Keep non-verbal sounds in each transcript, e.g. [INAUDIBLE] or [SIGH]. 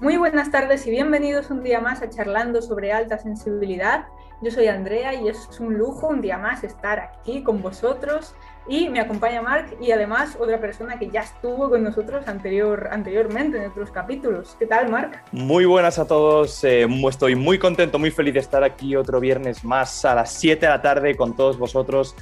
Muy buenas tardes y bienvenidos un día más a Charlando sobre Alta Sensibilidad. Yo soy Andrea y es un lujo un día más estar aquí con vosotros y me acompaña Marc y además otra persona que ya estuvo con nosotros anterior, anteriormente en otros capítulos. ¿Qué tal, Marc? Muy buenas a todos. Eh, estoy muy contento, muy feliz de estar aquí otro viernes más a las 7 de la tarde con todos vosotros.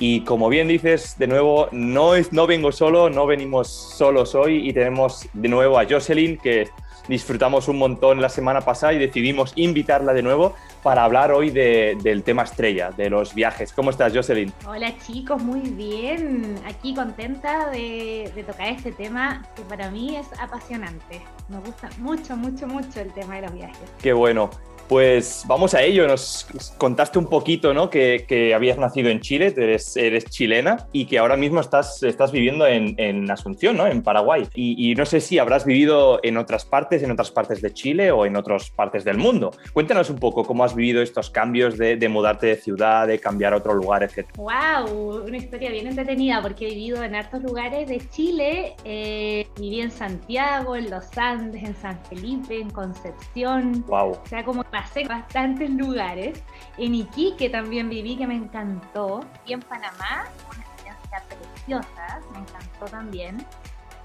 Y como bien dices, de nuevo, no, es, no vengo solo, no venimos solos hoy y tenemos de nuevo a Jocelyn, que disfrutamos un montón la semana pasada y decidimos invitarla de nuevo para hablar hoy del tema estrella, de los viajes. ¿Cómo estás, Jocelyn? Hola chicos, muy bien. Aquí contenta de, de tocar este tema que para mí es apasionante. Me gusta mucho, mucho, mucho el tema de los viajes. Qué bueno. Pues vamos a ello. Nos contaste un poquito, ¿no? Que, habías nacido en Chile, eres, eres, chilena y que ahora mismo estás, estás viviendo en, Asunción, ¿no? En Paraguay. Y, no sé si habrás vivido en otras partes, en otras partes de Chile o en otras partes del mundo. Cuéntanos un poco cómo has vivido estos cambios de, mudarte de ciudad, de cambiar a otro lugar, etc. ¡Wow! Una historia bien entretenida porque he vivido en hartos lugares de Chile. Eh, viví en Santiago, en Los Andes, en San Felipe, en Concepción. ¡Wow! O sea, como pasé bastantes lugares. En Iquique también viví, que me encantó. Y en Panamá, una experiencia preciosa, me encantó también.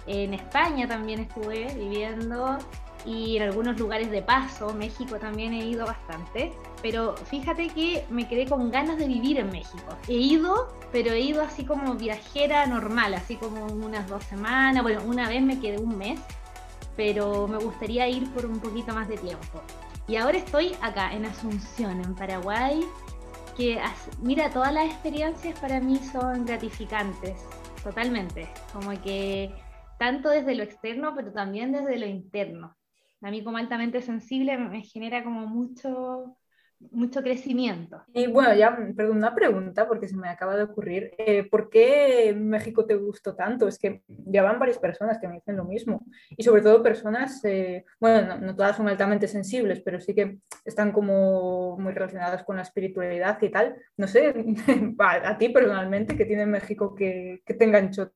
En España también estuve viviendo y en algunos lugares de paso, México también he ido bastante, pero fíjate que me quedé con ganas de vivir en México. He ido, pero he ido así como viajera normal, así como unas dos semanas, bueno, una vez me quedé un mes, pero me gustaría ir por un poquito más de tiempo. Y ahora estoy acá, en Asunción, en Paraguay, que mira, todas las experiencias para mí son gratificantes, totalmente, como que tanto desde lo externo, pero también desde lo interno. A mí como altamente sensible me genera como mucho, mucho crecimiento. Y bueno, ya, perdón, una pregunta porque se me acaba de ocurrir. Eh, ¿Por qué México te gustó tanto? Es que ya van varias personas que me dicen lo mismo. Y sobre todo personas, eh, bueno, no, todas son altamente sensibles, pero sí que están como muy relacionadas con la espiritualidad y tal. No sé, [LAUGHS] a, ti personalmente, ¿qué tiene México que, que te enganchó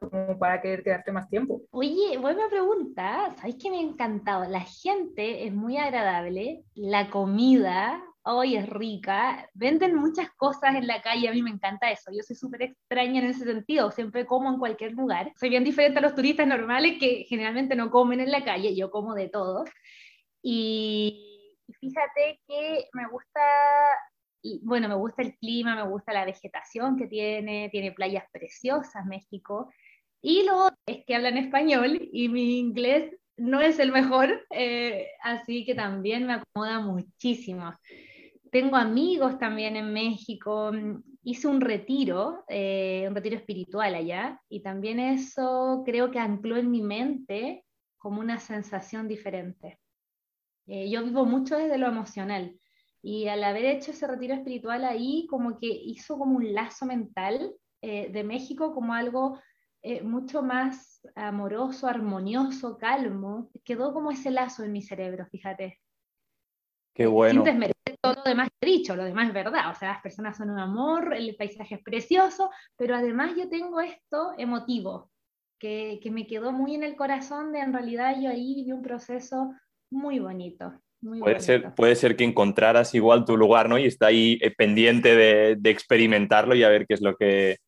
como para querer quedarte más tiempo? Oye, buena pregunta. ¿Sabes que me ha encantado? La gente es muy agradable, la comida hoy es rica, venden muchas cosas en la calle, a mí me encanta eso, yo soy súper extraña en ese sentido, siempre como en cualquier lugar, soy bien diferente a los turistas normales que generalmente no comen en la calle, yo como de todo, y fíjate que me gusta, bueno, me gusta el clima, me gusta la vegetación que tiene, tiene playas preciosas México, y lo es que hablan español y mi inglés no es el mejor, eh, así que también me acomoda muchísimo. Tengo amigos también en México, hice un retiro, eh, un retiro espiritual allá, y también eso creo que ancló en mi mente como una sensación diferente. Eh, yo vivo mucho desde lo emocional, y al haber hecho ese retiro espiritual ahí, como que hizo como un lazo mental de México como algo eh, mucho más amoroso, armonioso, calmo. Quedó como ese lazo en mi cerebro, fíjate. Qué bueno. Sin todo lo demás he dicho, lo demás es verdad. O sea, las personas son un amor, el paisaje es precioso, pero además yo tengo esto emotivo, que, que me quedó muy en el corazón de en realidad yo ahí viví un proceso muy bonito. puede, Ser, puede ser que encontraras igual tu lugar, ¿no? Y está ahí eh, pendiente de, de experimentarlo y a ver qué es lo que,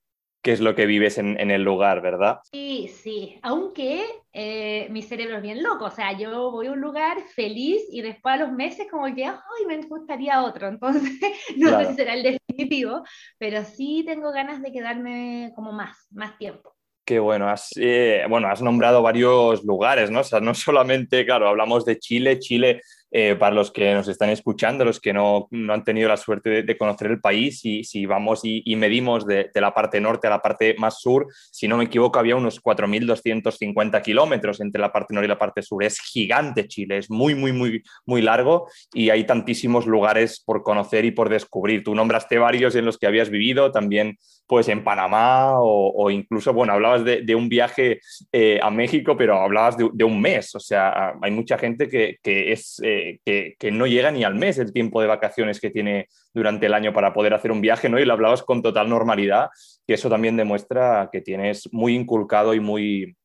qué es lo que vives en, el lugar, ¿verdad? Sí, sí, aunque eh, mi cerebro es bien loco, o sea, yo voy a un lugar feliz y después a los meses como que, ay, me gustaría otro, [LAUGHS] entonces no sé si será el definitivo, pero sí tengo ganas de quedarme como más, más tiempo. Qué bueno, has, eh, bueno, has nombrado varios lugares, ¿no? O sea, no solamente, claro, hablamos de Chile, Chile eh, para los que nos están escuchando, los que no, no han tenido la suerte de, conocer el país, y si vamos y, medimos de, de, la parte norte a la parte más sur, si no me equivoco, había unos 4.250 kilómetros entre la parte norte y la parte sur. Es gigante Chile, es muy, muy, muy, muy largo y hay tantísimos lugares por conocer y por descubrir. Tú nombraste varios en los que habías vivido, también pues en Panamá o, incluso, bueno, hablabas de, un viaje eh, a México, pero hablabas de, un mes. O sea, hay mucha gente que, que es... Eh, que, no llega ni al mes el tiempo de vacaciones que tiene durante el año para poder hacer un viaje, ¿no? Y lo hablabas con total normalidad, que eso también demuestra que tienes muy inculcado y muy,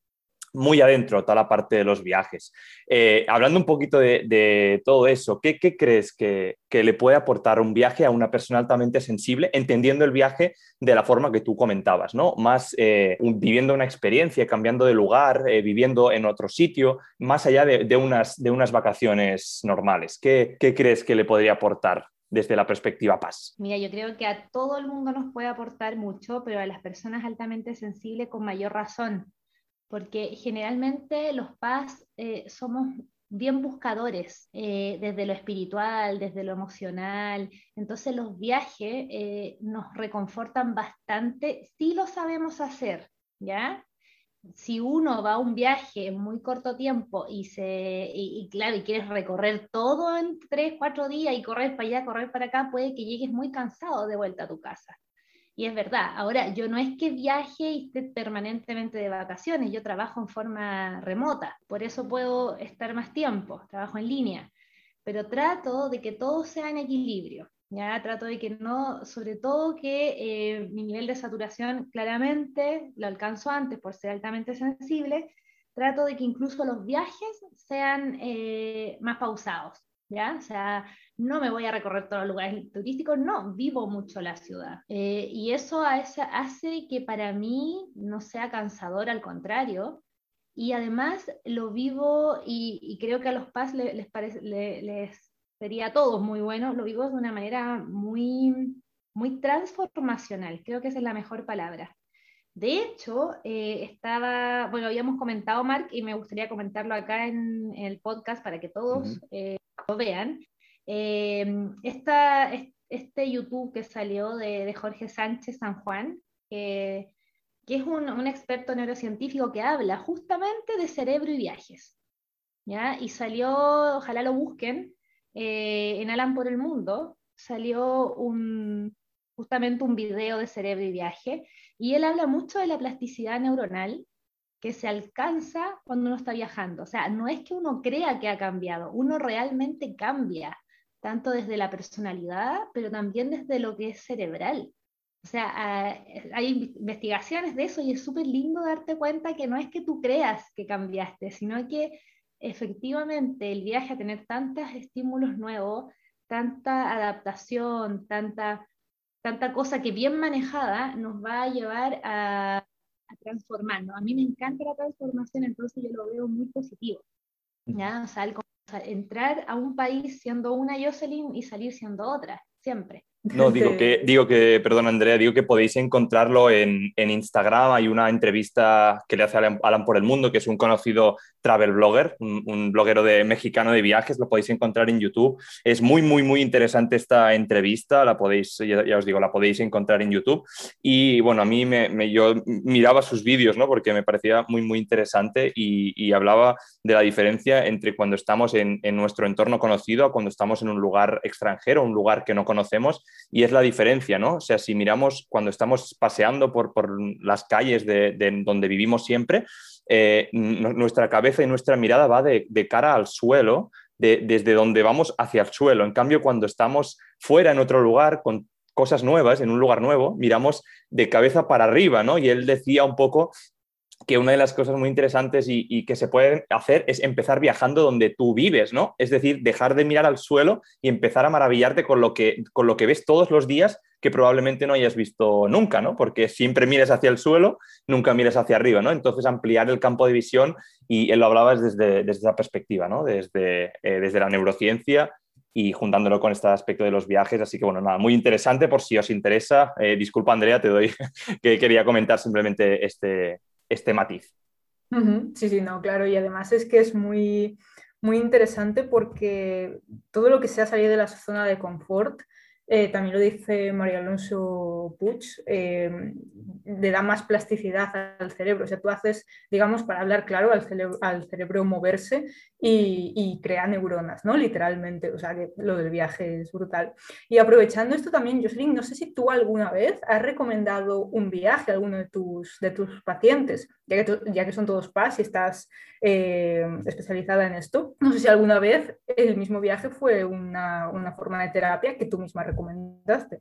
muy adentro toda la parte de los viajes. Eh, hablando un poquito de, todo eso, ¿qué, crees que, le puede aportar un viaje a una persona altamente sensible, entendiendo el viaje de la forma que tú comentabas, ¿no? Más eh, viviendo una experiencia, cambiando de lugar, eh, viviendo en otro sitio, más allá de, unas, de unas vacaciones normales. ¿Qué, ¿Qué crees que le podría aportar? desde la perspectiva paz? Mira, yo creo que a todo el mundo nos puede aportar mucho, pero a las personas altamente sensibles con mayor razón, porque generalmente los paz eh, somos bien buscadores eh, desde lo espiritual, desde lo emocional. Entonces los viajes eh, nos reconfortan bastante si lo sabemos hacer, ¿ya? Si uno va a un viaje en muy corto tiempo y, se, y, claro, y quieres recorrer todo en tres, cuatro días y correr para allá, correr para acá, puede que llegues muy cansado de vuelta a tu casa. Y es verdad, ahora yo no es que viaje y esté permanentemente de vacaciones, yo trabajo en forma remota, por eso puedo estar más tiempo, trabajo en línea, pero trato de que todo sea en equilibrio, ya trato de que no, sobre todo que eh, mi nivel de saturación claramente lo alcanzo antes por ser altamente sensible, trato de que incluso los viajes sean eh, más pausados, ¿ya? O sea, no me voy a recorrer todos los lugares turísticos, no, vivo mucho la ciudad. Eh, y eso hace, que para mí no sea cansador, al contrario. Y además lo vivo, y, creo que a los PAS les, parece, les sería a todos muy bueno, lo vivo de una manera muy, muy transformacional, creo que esa es la mejor palabra. De hecho, eh, estaba, bueno, habíamos comentado, Mark, y me gustaría comentarlo acá en, el podcast para que todos eh, lo vean. Eh, este YouTube que salió de, Jorge Sánchez San Juan, que es un, experto neurocientífico que habla justamente de cerebro y viajes. ¿ya? Y salió, ojalá lo busquen, eh, en Alan por el Mundo, salió un, justamente un video de cerebro y viaje, y él habla mucho de la plasticidad neuronal que se alcanza cuando uno está viajando. O sea, no es que uno crea que ha cambiado, uno realmente cambia tanto desde la personalidad, pero también desde lo que es cerebral. O sea, ah, hay investigaciones de eso y es súper lindo darte cuenta que no es que tú creas que cambiaste, sino que efectivamente el viaje a tener tantos estímulos nuevos, tanta adaptación, tanta, tanta cosa que bien manejada nos va a llevar a, a transformarnos. A mí me encanta la transformación, entonces yo lo veo muy positivo. ¿ya? O sea, el entrar a un país siendo una Jocelyn y salir siendo otra, siempre. No, [LAUGHS] digo que, digo que, perdón Andrea, digo que podéis encontrarlo en, en, Instagram. Hay una entrevista que le hace Alan, por el Mundo, que es un conocido travel blogger, un, bloguero de, mexicano de viajes, lo podéis encontrar en YouTube. Es muy, muy, muy interesante esta entrevista, la podéis, ya, os digo, la podéis encontrar en YouTube. Y bueno, a mí me, yo miraba sus vídeos, ¿no? Porque me parecía muy, muy interesante y, y hablaba de la diferencia entre cuando estamos en, en nuestro entorno conocido a cuando estamos en un lugar extranjero, un lugar que no conocemos y es la diferencia, ¿no? O sea, si miramos cuando estamos paseando por, las calles de, donde vivimos siempre, eh, nuestra cabeza y nuestra mirada va de, cara al suelo, desde donde vamos hacia el suelo. En cambio, cuando estamos fuera en otro lugar, con cosas nuevas, en un lugar nuevo, miramos de cabeza para arriba, ¿no? Y él decía un poco que una de las cosas muy interesantes y, que se pueden hacer es empezar viajando donde tú vives, ¿no? Es decir, dejar de mirar al suelo y empezar a maravillarte con lo que, con lo que ves todos los días que probablemente no hayas visto nunca, ¿no? Porque siempre mires hacia el suelo, nunca mires hacia arriba, ¿no? Entonces ampliar el campo de visión y él lo hablaba desde, desde esa perspectiva, ¿no? Desde, eh, desde la neurociencia y juntándolo con este aspecto de los viajes. Así que bueno, nada, muy interesante por si os interesa. Eh, disculpa Andrea, te doy [LAUGHS] que quería comentar simplemente este, este matiz. Sí, sí, no, claro, y además es que es muy, muy interesante porque todo lo que sea salir de la zona de confort eh, también lo dice María Alonso Puig, eh, le da más plasticidad al cerebro. O sea, tú haces, digamos, para hablar claro, al cerebro, al cerebro moverse y, y, crea neuronas, ¿no? Literalmente. O sea, que lo del viaje es brutal. Y aprovechando esto también, Jocelyn, no sé si tú alguna vez has recomendado un viaje a alguno de tus, de tus pacientes, ya que, ya que son todos PAS y estás eh, especializada en esto. No sé si alguna vez el mismo viaje fue una, una forma de terapia que tú misma recomendaste.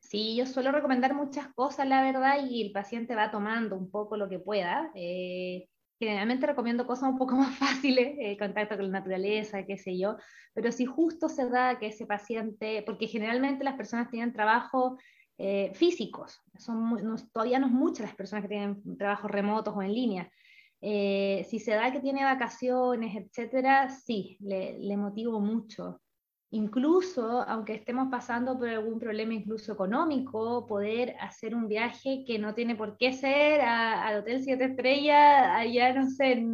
Sí, yo suelo recomendar muchas cosas, la verdad, y el paciente va tomando un poco lo que pueda. Eh, generalmente recomiendo cosas un poco [LAUGHS] más fáciles, eh, contacto con la naturaleza, qué sé yo, pero si justo se da que ese paciente, porque generalmente las personas tienen trabajo eh, físicos, son todavía no es muchas las personas que tienen trabajos remotos o en línea. Eh, si se da que tiene vacaciones, etcétera, sí, le, le motivo mucho incluso aunque estemos pasando por algún problema incluso económico, poder hacer un viaje que no tiene por qué ser al Hotel Siete Estrellas, allá, no sé,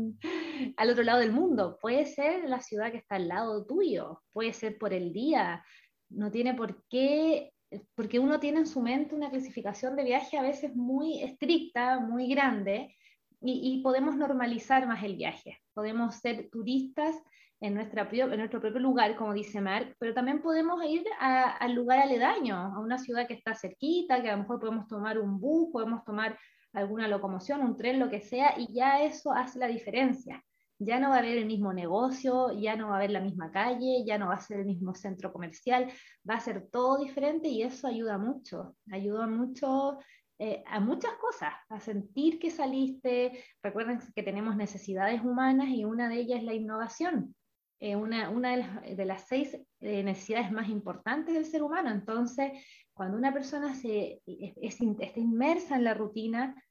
al otro lado del mundo. Puede ser la ciudad que está al lado tuyo, puede ser por el día, no tiene por qué, porque uno tiene en su mente una clasificación de viaje a veces muy estricta, muy grande, y podemos normalizar más el viaje, podemos ser turistas en, nuestra, en nuestro propio lugar, como dice Mark, pero también podemos ir al lugar aledaño, a una ciudad que está cerquita, que a lo mejor podemos tomar un bus, podemos tomar alguna locomoción, un tren, lo que sea, y ya eso hace la diferencia. Ya no va a haber el mismo negocio, ya no va a haber la misma calle, ya no va a ser el mismo centro comercial, va a ser todo diferente y eso ayuda mucho, ayuda mucho eh, a muchas cosas, a sentir que saliste. Recuerden que tenemos necesidades humanas y una de ellas es la innovación. Eh, una, una de, las, seis eh, necesidades más importantes del ser humano. Entonces, cuando una persona se, está inmersa en la rutina,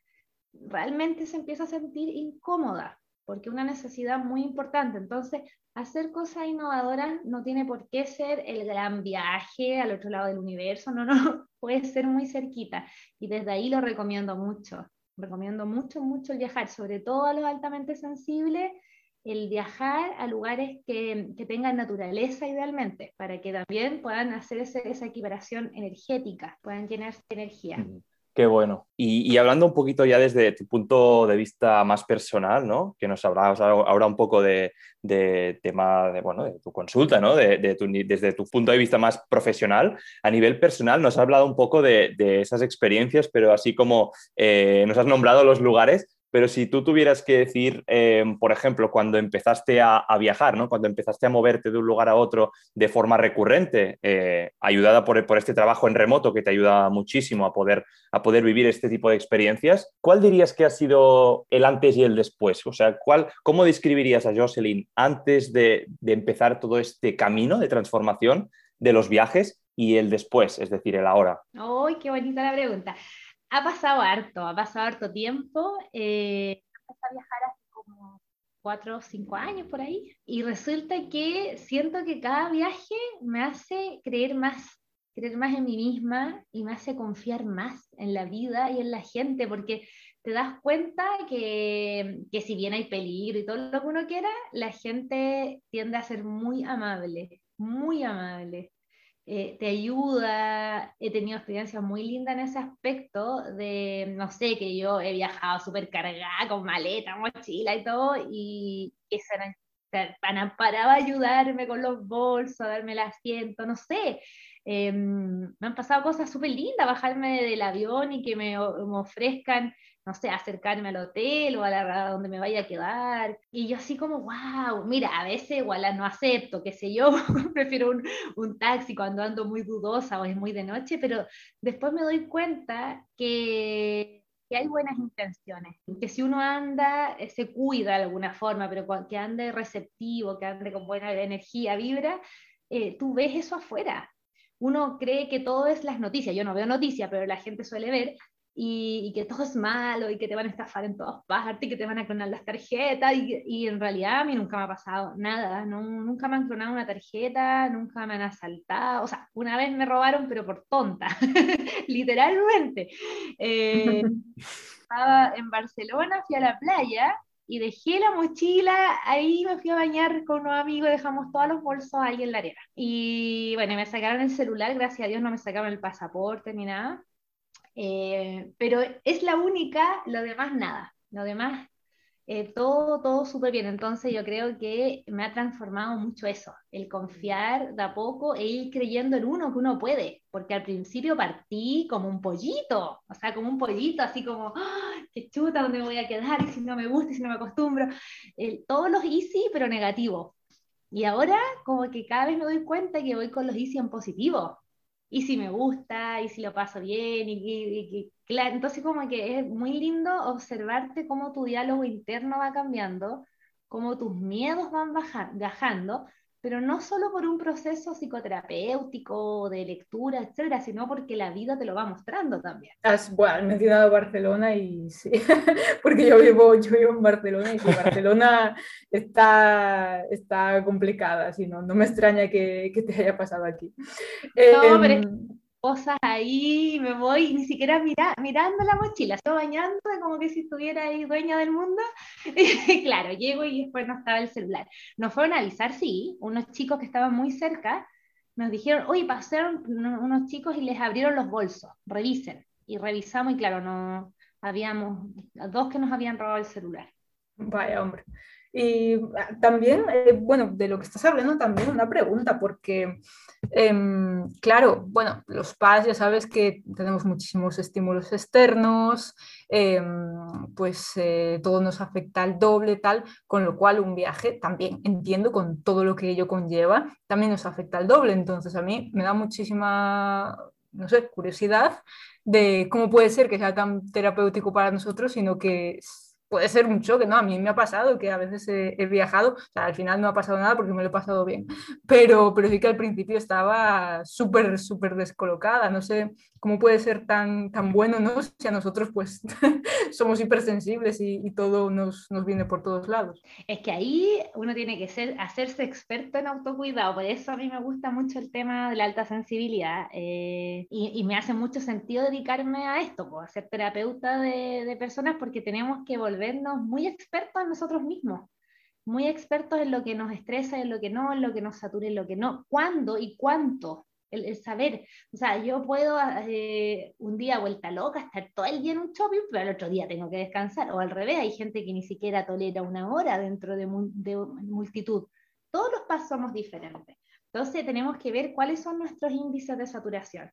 realmente se empieza a sentir incómoda, porque es una necesidad muy importante. Entonces, hacer cosas innovadoras no tiene por qué ser el gran viaje al otro lado del universo, no, no, [LAUGHS] puede ser muy cerquita. Y desde ahí lo recomiendo mucho. Recomiendo mucho, mucho viajar, sobre todo a los altamente sensibles el viajar a lugares que, tengan naturaleza idealmente, para que también puedan hacer esa equiparación energética, puedan llenarse de energía. Qué bueno. Y, hablando un poquito ya desde tu punto de vista más personal, ¿no? Que nos hablabas ahora un poco de, tema de, bueno, de tu consulta, ¿no? De, desde tu punto de vista más profesional, a nivel personal nos has hablado un poco de, esas experiencias, pero así como eh, nos has nombrado los lugares, pero si tú tuvieras que decir, eh, por ejemplo, cuando empezaste a, viajar, ¿no? cuando empezaste a moverte de un lugar a otro de forma recurrente, eh, ayudada por, este trabajo en remoto que te ayuda muchísimo a poder, a poder vivir este tipo de experiencias, ¿cuál dirías que ha sido el antes y el después? O sea, ¿cuál, ¿cómo describirías a Jocelyn antes de, de empezar todo este camino de transformación de los viajes y el después, es decir, el ahora? ¡Ay, qué bonita la pregunta! Ha pasado harto, ha pasado harto tiempo. Eh, a viajar hace como cuatro o cinco años por ahí. Y resulta que siento que cada viaje me hace creer más, creer más en mí misma y me hace confiar más en la vida y en la gente, porque te das cuenta que, que si bien hay peligro y todo lo que uno quiera, la gente tiende a ser muy amable, muy amable. Eh, te ayuda. He tenido experiencias muy lindas en ese aspecto de, no sé, que yo he viajado súper cargada con maleta, mochila y todo, y que se han parado a ayudarme con los bolsos, a darme el asiento, no sé. Em, me han pasado cosas súper lindas, bajarme del avión y que me ofrezcan no sé, acercarme al hotel o a la donde me vaya a quedar. Y yo así como, wow, mira, a veces igual no acepto, qué sé yo, [LAUGHS] prefiero un, un, taxi cuando ando muy dudosa o es muy de noche, pero después me doy cuenta que, que hay buenas intenciones, que si uno anda, eh, se cuida de alguna forma, pero que ande receptivo, que ande con buena energía, vibra, eh, tú ves eso afuera. Uno cree que todo es las noticias, yo no veo noticias, pero la gente suele ver, y, que todo es malo y que te van a estafar en todas partes y que te van a clonar las tarjetas y, y en realidad a mí nunca me ha pasado nada, no, nunca me han clonado una tarjeta, nunca me han asaltado, o sea, una vez me robaron pero por tonta, [LAUGHS] literalmente. Eh, [LAUGHS] estaba en Barcelona, fui a la playa y dejé la mochila, ahí me fui a bañar con unos amigos, dejamos todos los bolsos ahí en la arena. Y bueno, me sacaron el celular, gracias a Dios no me sacaron el pasaporte ni nada. Eh, pero es la única, lo demás nada, lo demás eh, todo, todo súper bien. Entonces yo creo que me ha transformado mucho eso, el confiar de a poco e ir creyendo en uno que uno puede, porque al principio partí como un pollito, o sea, como un pollito, así como, ¡Ah, qué chuta, ¿dónde me voy a quedar? Y si no me gusta, y si no me acostumbro. todos los easy, pero negativos. Y ahora como que cada vez me doy cuenta que voy con los easy en positivo, y si me gusta, y si lo paso bien, y, claro, entonces como que es muy lindo observarte cómo tu diálogo interno va cambiando, cómo tus miedos van bajando, pero no solo por un proceso psicoterapéutico, de lectura, etcétera, sino porque la vida te lo va mostrando también. Has, bueno, mencionado Barcelona y sí, [LAUGHS] porque yo vivo, yo vivo en Barcelona y si Barcelona [LAUGHS] está, está complicada, si no, no me extraña que, que te haya pasado aquí. No, pero em, cosas ahí, me voy ni siquiera mira, mirando la mochila, estoy bañando como que si estuviera ahí dueña del mundo. Y [LAUGHS] claro, llego y después no estaba el celular. Nos fueron a avisar, sí, unos chicos que estaban muy cerca nos dijeron, oye, pasaron unos chicos y les abrieron los bolsos, revisen. Y revisamos y claro, no habíamos dos que nos habían robado el celular. Vaya, hombre. Y ah, también, eh, bueno, de lo que estás hablando, también una pregunta, porque, em, claro, bueno, los padres ya sabes que tenemos muchísimos estímulos externos, em, pues eh, todo nos afecta al doble, tal, con lo cual un viaje también entiendo con todo lo que ello conlleva, también nos afecta al doble. Entonces, a mí me da muchísima, no sé, curiosidad de cómo puede ser que sea tan terapéutico para nosotros, sino que puede ser un choque, ¿no? A mí me ha pasado que a veces he, viajado, o sea, al final no ha pasado nada porque me lo he pasado bien, pero, pero sí que al principio estaba súper, súper descolocada, no sé cómo puede ser tan, tan bueno, ¿no? Si a nosotros pues [LAUGHS] somos hipersensibles y, y todo nos, nos, viene por todos lados. Es que ahí uno tiene que ser, hacerse experto en autocuidado, por eso a mí me gusta mucho el tema de la alta sensibilidad eh, y, y, me hace mucho sentido dedicarme a esto, pues, a ser terapeuta de, de personas porque tenemos que volvernos muy expertos en nosotros mismos muy expertos en lo que nos estresa, en lo que no, en lo que nos satura, en lo que no, cuándo y cuánto el, saber. O sea, yo puedo eh, un día vuelta loca, estar todo el día en un shopping, pero al otro día tengo que descansar. O al revés, hay gente que ni siquiera tolera una hora dentro de, de multitud. Todos los pasos somos diferentes. Entonces tenemos que ver cuáles son nuestros índices de saturación.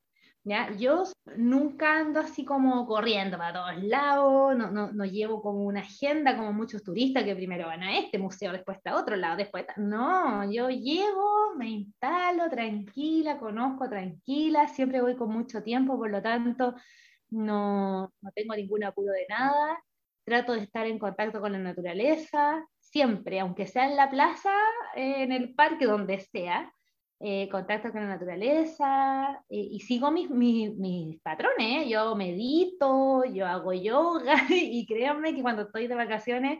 Yo nunca ando así como corriendo para todos lados, no, no, no, llevo como una agenda como muchos turistas que primero van a este museo, después a otro lado, después No, yo llego, me instalo tranquila, conozco tranquila, siempre voy con mucho tiempo, por lo tanto no, no tengo ningún apuro de nada, trato de estar en contacto con la naturaleza, siempre, aunque sea en la plaza, en el parque, donde sea, eh, contacto con la naturaleza eh, y sigo mis, mis, patrones. ¿eh? Yo medito, yo hago yoga [LAUGHS] y créanme que cuando estoy de vacaciones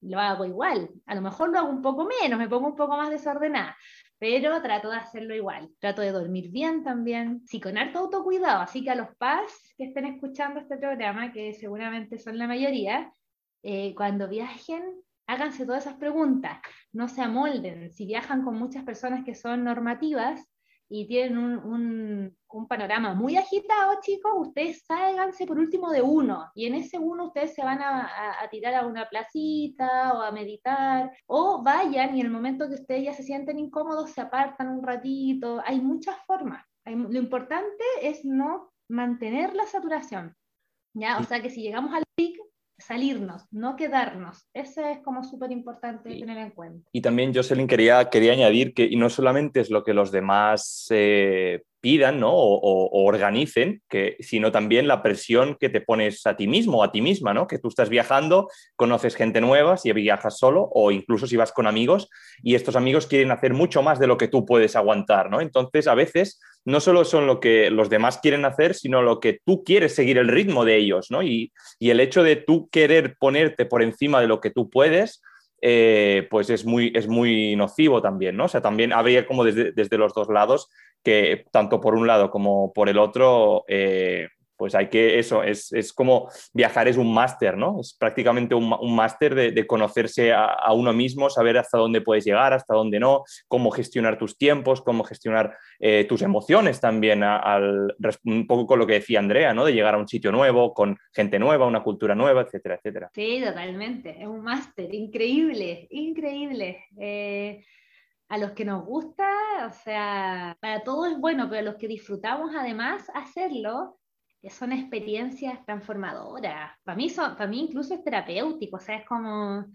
lo hago igual. A lo mejor lo hago un poco menos, me pongo un poco más desordenada, pero trato de hacerlo igual. Trato de dormir bien también, sí, con harto autocuidado. Así que a los PAS que estén escuchando este programa, que seguramente son la mayoría, cuando viajen, háganse todas esas preguntas, no se amolden. Si viajan con muchas personas que son normativas y tienen un, panorama muy agitado, chicos, ustedes ságanse por último de uno y en ese uno ustedes se van a, tirar a una placita o a meditar o vayan y en el momento que ustedes ya se sienten incómodos se apartan un ratito. Hay muchas formas. lo importante es no mantener la saturación. ¿ya? O sea que si llegamos al pic, salirnos, no quedarnos. Eso es como súper importante tener en cuenta. Y también, Jocelyn, quería, quería añadir que y no solamente es lo que los demás eh, pidan ¿no? o, organicen, que, sino también la presión que te pones a ti mismo a ti misma, ¿no? que tú estás viajando, conoces gente nueva, si viajas solo o incluso si vas con amigos y estos amigos quieren hacer mucho más de lo que tú puedes aguantar. ¿no? Entonces, a veces no solo son lo que los demás quieren hacer, sino lo que tú quieres seguir el ritmo de ellos. ¿no? Y el hecho de tú querer ponerte por encima de lo que tú puedes, eh, pues es muy, es muy nocivo también, ¿no? O sea, también habría como desde, desde los dos lados que tanto por un lado como por el otro, eh, pues hay que, eso, es, es como viajar es un máster, ¿no? Es prácticamente un, máster de, conocerse a, uno mismo, saber hasta dónde puedes llegar, hasta dónde no, cómo gestionar tus tiempos, cómo gestionar eh, tus emociones también, al, un poco con lo que decía Andrea, ¿no? De llegar a un sitio nuevo, con gente nueva, una cultura nueva, etcétera, etcétera. Sí, totalmente, es un máster increíble, increíble. Eh a los que nos gusta, o sea, para todos es bueno, pero a los que disfrutamos además hacerlo, son experiencias transformadoras. Para mí, son, para mí incluso es terapéutico, o sea, es como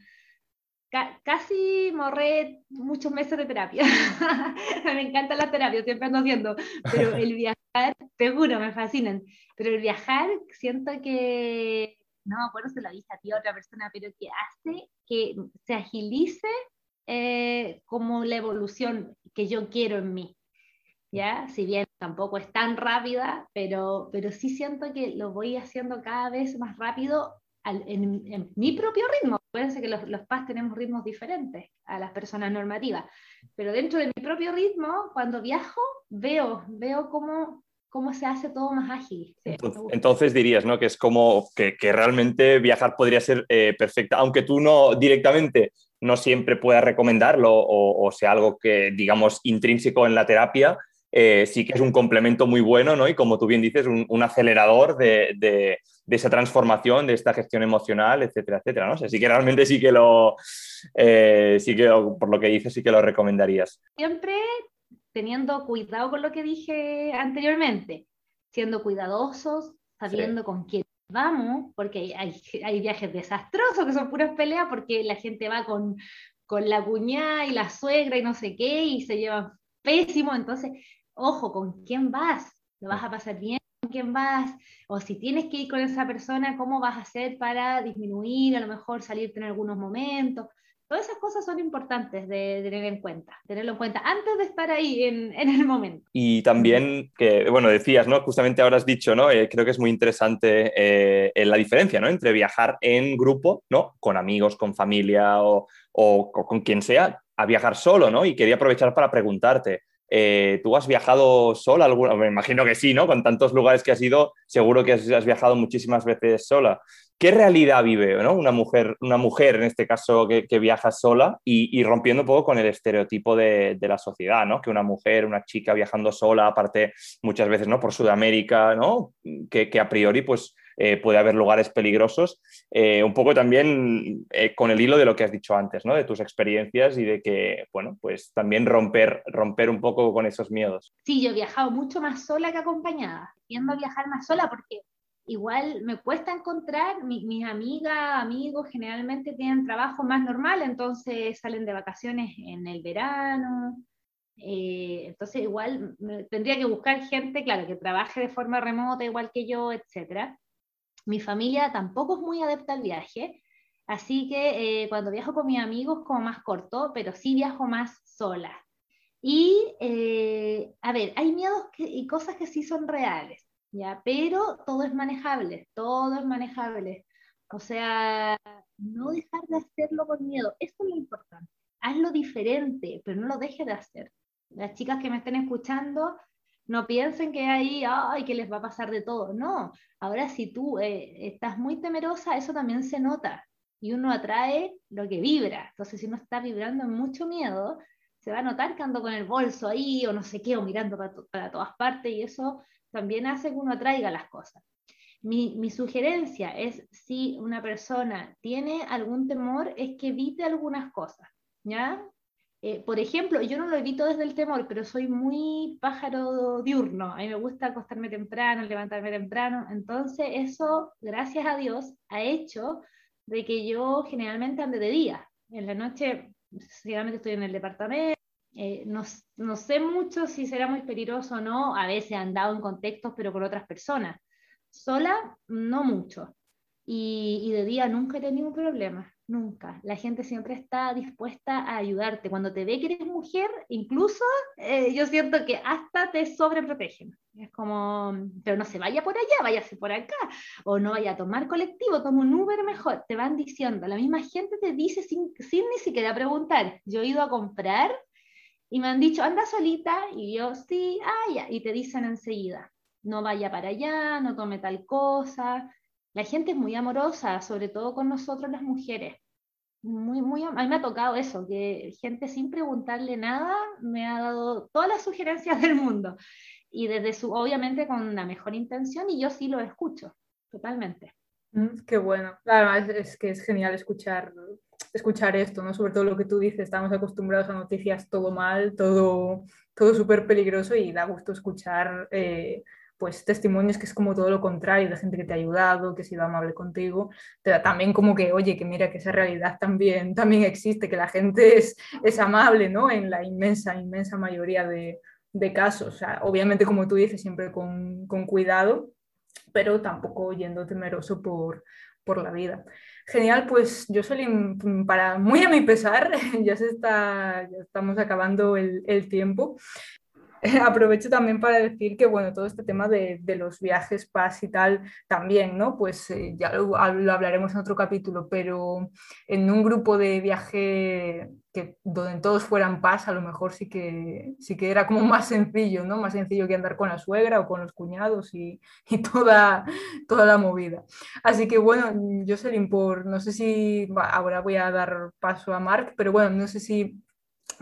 casi morré muchos meses de terapia. [LAUGHS] Me encanta la terapia, siempre ando haciendo, pero [LAUGHS] el viajar te juro, me fascinan. Pero el viajar, siento que, no me acuerdo si lo dije a ti otra persona, pero que hace que se agilice eh, como la evolución que yo quiero en mí. ¿Ya? Si bien tampoco es tan rápida, pero, pero sí siento que lo voy haciendo cada vez más rápido en, mi propio ritmo. Acuérdense que los, los PAS tenemos ritmos diferentes a las personas normativas, pero dentro de mi propio ritmo, cuando viajo, veo, veo cómo, cómo se hace todo más ágil. entonces, dirías, ¿no? Que es como que, que realmente viajar podría ser eh, perfecta, aunque tú no directamente no siempre puedas recomendarlo o, o, sea algo que, digamos, intrínseco en la terapia, eh, sí que es un complemento muy bueno, ¿no? Y como tú bien dices, un, acelerador de, de, esa transformación, de esta gestión emocional, etcétera, etcétera, ¿no? Así que realmente sí que lo, eh, sí que por lo que dices, sí que lo recomendarías. Siempre teniendo cuidado con lo que dije anteriormente, siendo cuidadosos, sabiendo con quién vamos, porque hay, hay, viajes desastrosos que son puras peleas porque la gente va con, con la cuñada y la suegra y no sé qué y se llevan pésimo, entonces ojo, ¿con quién vas? ¿Lo vas a pasar bien? ¿Con quién vas? O si tienes que ir con esa persona, ¿cómo vas a hacer para disminuir, a lo mejor salirte en algunos momentos? Todas esas cosas son importantes de, tener en cuenta, tenerlo en cuenta antes de estar ahí [LAUGHS] en, el momento. Y también, que, bueno, decías, ¿no? Justamente ahora has dicho, ¿no? Eh, creo que es muy interesante eh, la diferencia, ¿no? Entre viajar en grupo, ¿no? Con amigos, con familia o, o con quien sea, a viajar solo, ¿no? Y quería aprovechar para preguntarte, eh, ¿Tú has viajado sola? Alguna? Me imagino que sí, ¿no? Con tantos lugares que has ido, seguro que has, viajado muchísimas veces sola. ¿Qué realidad vive ¿no? una, mujer, una mujer, en este caso, que, viaja sola y, rompiendo un poco con el estereotipo de, la sociedad, ¿no? Que una mujer, una chica viajando sola, aparte muchas veces, ¿no? Por Sudamérica, ¿no? Que, que a priori, pues eh, puede haber lugares peligrosos. Eh, un poco también eh, con el hilo de lo que has dicho antes, ¿no? De tus experiencias y de que, bueno, pues también romper, romper un poco con esos miedos. Sí, yo he viajado mucho más sola que acompañada. Tiendo a viajar más sola porque igual me cuesta encontrar, mis amigas, amigos generalmente tienen trabajo más normal, entonces salen de vacaciones en el verano, entonces igual tendría que buscar gente, claro, que trabaje de forma remota igual que yo, etcétera. Mi familia tampoco es muy adepta al viaje, así que eh, cuando viajo con mis amigos como más corto, pero sí viajo más sola. Y, eh, a ver, hay miedos y cosas que sí son reales, ¿ya? Pero todo es manejable, todo es manejable. O sea, no dejar de hacerlo con miedo, eso es lo importante. Hazlo diferente, pero no lo dejes de hacer. Las chicas que me estén escuchando, no piensen que ahí, ay, que les va a pasar de todo. No, ahora si tú eh, estás muy temerosa, eso también se nota y uno atrae lo que vibra. Entonces, si uno está vibrando en mucho miedo, se va a notar que ando con el bolso ahí o no sé qué, o mirando para, todas partes y eso también hace que uno atraiga las cosas. Mi, sugerencia es, si una persona tiene algún temor, es que evite algunas cosas, ¿ya? Eh, por ejemplo, yo no lo evito desde el temor, pero soy muy pájaro diurno. A mí me gusta acostarme temprano, levantarme temprano. Entonces, eso, gracias a Dios, ha hecho de que yo generalmente ande de día. En la noche, seguramente estoy en el departamento. Eh, no, no, sé mucho si será muy peligroso o no. A veces he andado en contextos, pero con otras personas. Sola, no mucho. Y, y de día nunca he tenido un problema. Nunca. La gente siempre está dispuesta a ayudarte. Cuando te ve que eres mujer, incluso eh, yo siento que hasta te sobreprotegen. Es como, pero no se vaya por allá, váyase por acá. O no vaya a tomar colectivo, toma un Uber mejor. Te van diciendo. La misma gente te dice sin, sin ni siquiera preguntar. Yo he ido a comprar y me han dicho, anda solita. Y yo, sí, ah, ya. Y te dicen enseguida, no vaya para allá, no tome tal cosa la gente es muy amorosa, sobre todo con nosotros las mujeres. Muy, muy, a mí me ha tocado eso, que gente sin preguntarle nada me ha dado todas las sugerencias del mundo. Y desde su, obviamente con la mejor intención, y yo sí lo escucho, totalmente. Mm, qué bueno. Además, es que es genial escuchar, escuchar esto, ¿no? Sobre todo lo que tú dices, estamos acostumbrados a noticias todo mal, todo, todo súper peligroso y da gusto escuchar eh, pues testimonios que es como todo lo contrario, de gente que te ha ayudado, que ha sido amable contigo, te da también como que, oye, que mira que esa realidad también, [LAUGHS] también existe, que la gente es, es amable, ¿no? En la inmensa, inmensa mayoría de, de caso. O sea, obviamente, como tú dices, siempre con, con cuidado, pero tampoco yendo temeroso por, por la vida. Genial, pues soy para muy a mi pesar, [LAUGHS] ya se está, ya estamos acabando el, el tiempo. [LAUGHS] aprovecho también para decir que, bueno, todo este tema de, los viajes paz y tal también, ¿no? Pues eh, ya lo, hablaremos en otro capítulo, pero en un grupo de viaje que donde todos fueran paz, a lo mejor sí que, sí que era como [LAUGHS] más sencillo, ¿no? Más sencillo que andar con la suegra o con los cuñados y, y toda, toda la movida. Así que, bueno, Jocelyn, por, no sé si, ahora voy a dar paso a Mark, pero bueno, no sé si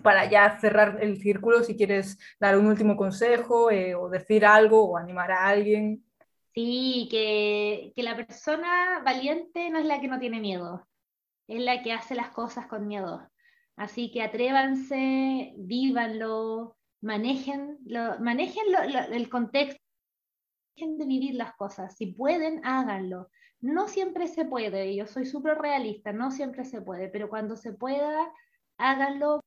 para ya cerrar el círculo, si quieres dar un último consejo eh, o decir algo o animar a alguien. Sí, que, que, la persona valiente no es la que no tiene miedo, es la que hace las cosas con miedo. Así que atrévanse, vívanlo, manejen, lo, manejen el contexto, dejen de vivir las cosas. Si pueden, háganlo. No siempre se puede, yo soy súper realista, no siempre se puede, pero cuando se pueda, háganlo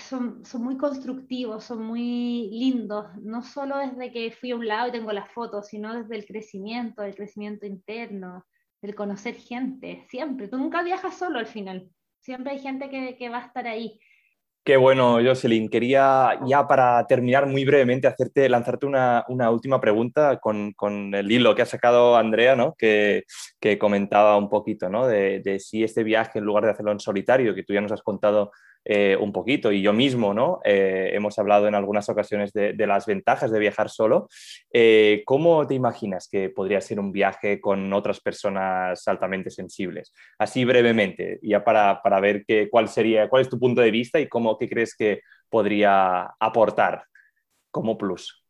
son, son muy constructivos, son muy lindos, no solo desde que fui a un lado y tengo las fotos, sino desde el crecimiento, el crecimiento interno, el conocer gente, siempre. Tú nunca viajas solo al final, siempre hay gente que, que va a estar ahí. Qué bueno, Jocelyn. Quería ya para terminar muy brevemente hacerte, lanzarte una, una última pregunta con, con, el hilo que ha sacado Andrea, ¿no? que, que comentaba un poquito ¿no? de, de, si este viaje, en lugar de hacerlo en solitario, que tú ya nos has contado eh, un poquito. Y yo mismo, ¿no? Eh, hemos hablado en algunas ocasiones de, las ventajas de viajar solo. Eh, ¿Cómo te imaginas que podría ser un viaje con otras personas altamente sensibles? Así brevemente, ya para, para ver qué, cuál sería, cuál es tu punto de vista y cómo, qué crees que podría aportar como plus.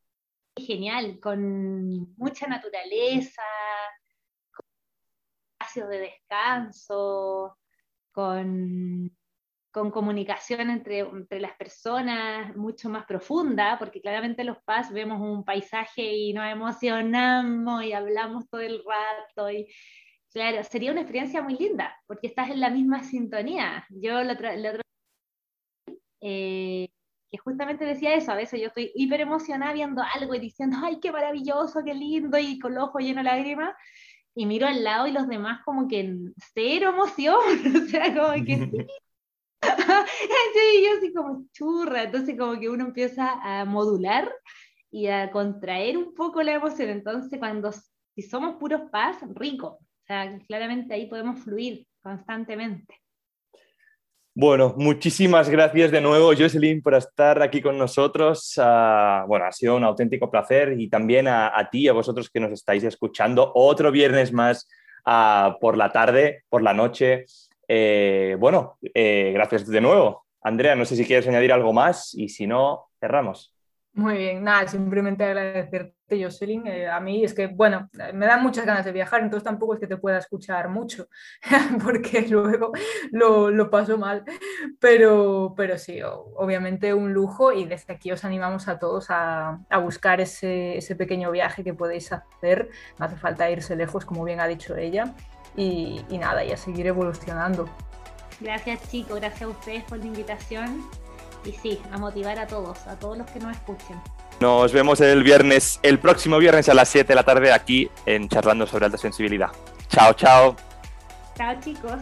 Genial, con mucha naturaleza, espacios de descanso, con con comunicación entre, entre las personas mucho más profunda, porque claramente los PAS vemos un paisaje y nos emocionamos y hablamos todo el rato. Y, claro, sería una experiencia muy linda, porque estás en la misma sintonía. Yo lo otro, eh, que justamente decía eso, a veces yo estoy hiper emocionada viendo algo y diciendo, ay, qué maravilloso, qué lindo, y con los ojos llenos de lágrimas, y miro al lado y los demás como que cero emoción, [LAUGHS] o sea, como que sí, [LAUGHS] [LAUGHS] sí, yo así como churra, entonces como que uno empieza a modular y a contraer un poco la emoción, entonces cuando si somos puros paz, rico, o sea, claramente ahí podemos fluir constantemente. Bueno, muchísimas gracias de nuevo, Jocelyn, por estar aquí con nosotros. Uh, bueno, ha sido un auténtico placer y también a, a, ti, a vosotros que nos estáis escuchando otro viernes más uh, por la tarde, por la noche. Eh, bueno, eh, gracias de nuevo. Andrea, no sé si quieres añadir algo más y si no, cerramos. Muy bien, nada, simplemente agradecerte, Jocelyn. Eh, a mí es que, bueno, me dan muchas ganas de viajar, entonces tampoco es que te pueda escuchar mucho, [LAUGHS] porque luego lo, lo, paso mal. Pero, pero sí, obviamente un lujo y desde aquí os animamos a todos a, a buscar ese, ese, pequeño viaje que podéis hacer. No hace falta irse lejos, como bien ha dicho ella y, y nada, y a seguir evolucionando. Gracias chicos, gracias a ustedes por la invitación y sí, a motivar a todos, a todos los que nos escuchen. Nos vemos el viernes, el próximo viernes a las 7 de la tarde aquí en Charlando sobre Alta Sensibilidad. Chao, chao. Chao chicos.